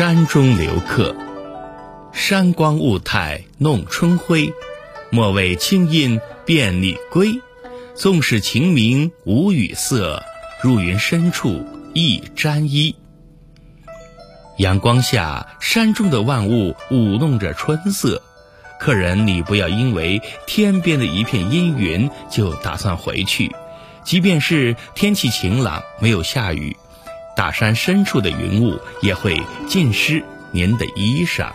山中留客，山光雾态弄春晖，莫为清音便拟归。纵使晴明无雨色，入云深处亦沾衣。阳光下，山中的万物舞弄着春色。客人，你不要因为天边的一片阴云就打算回去，即便是天气晴朗，没有下雨。大山深处的云雾也会浸湿您的衣裳。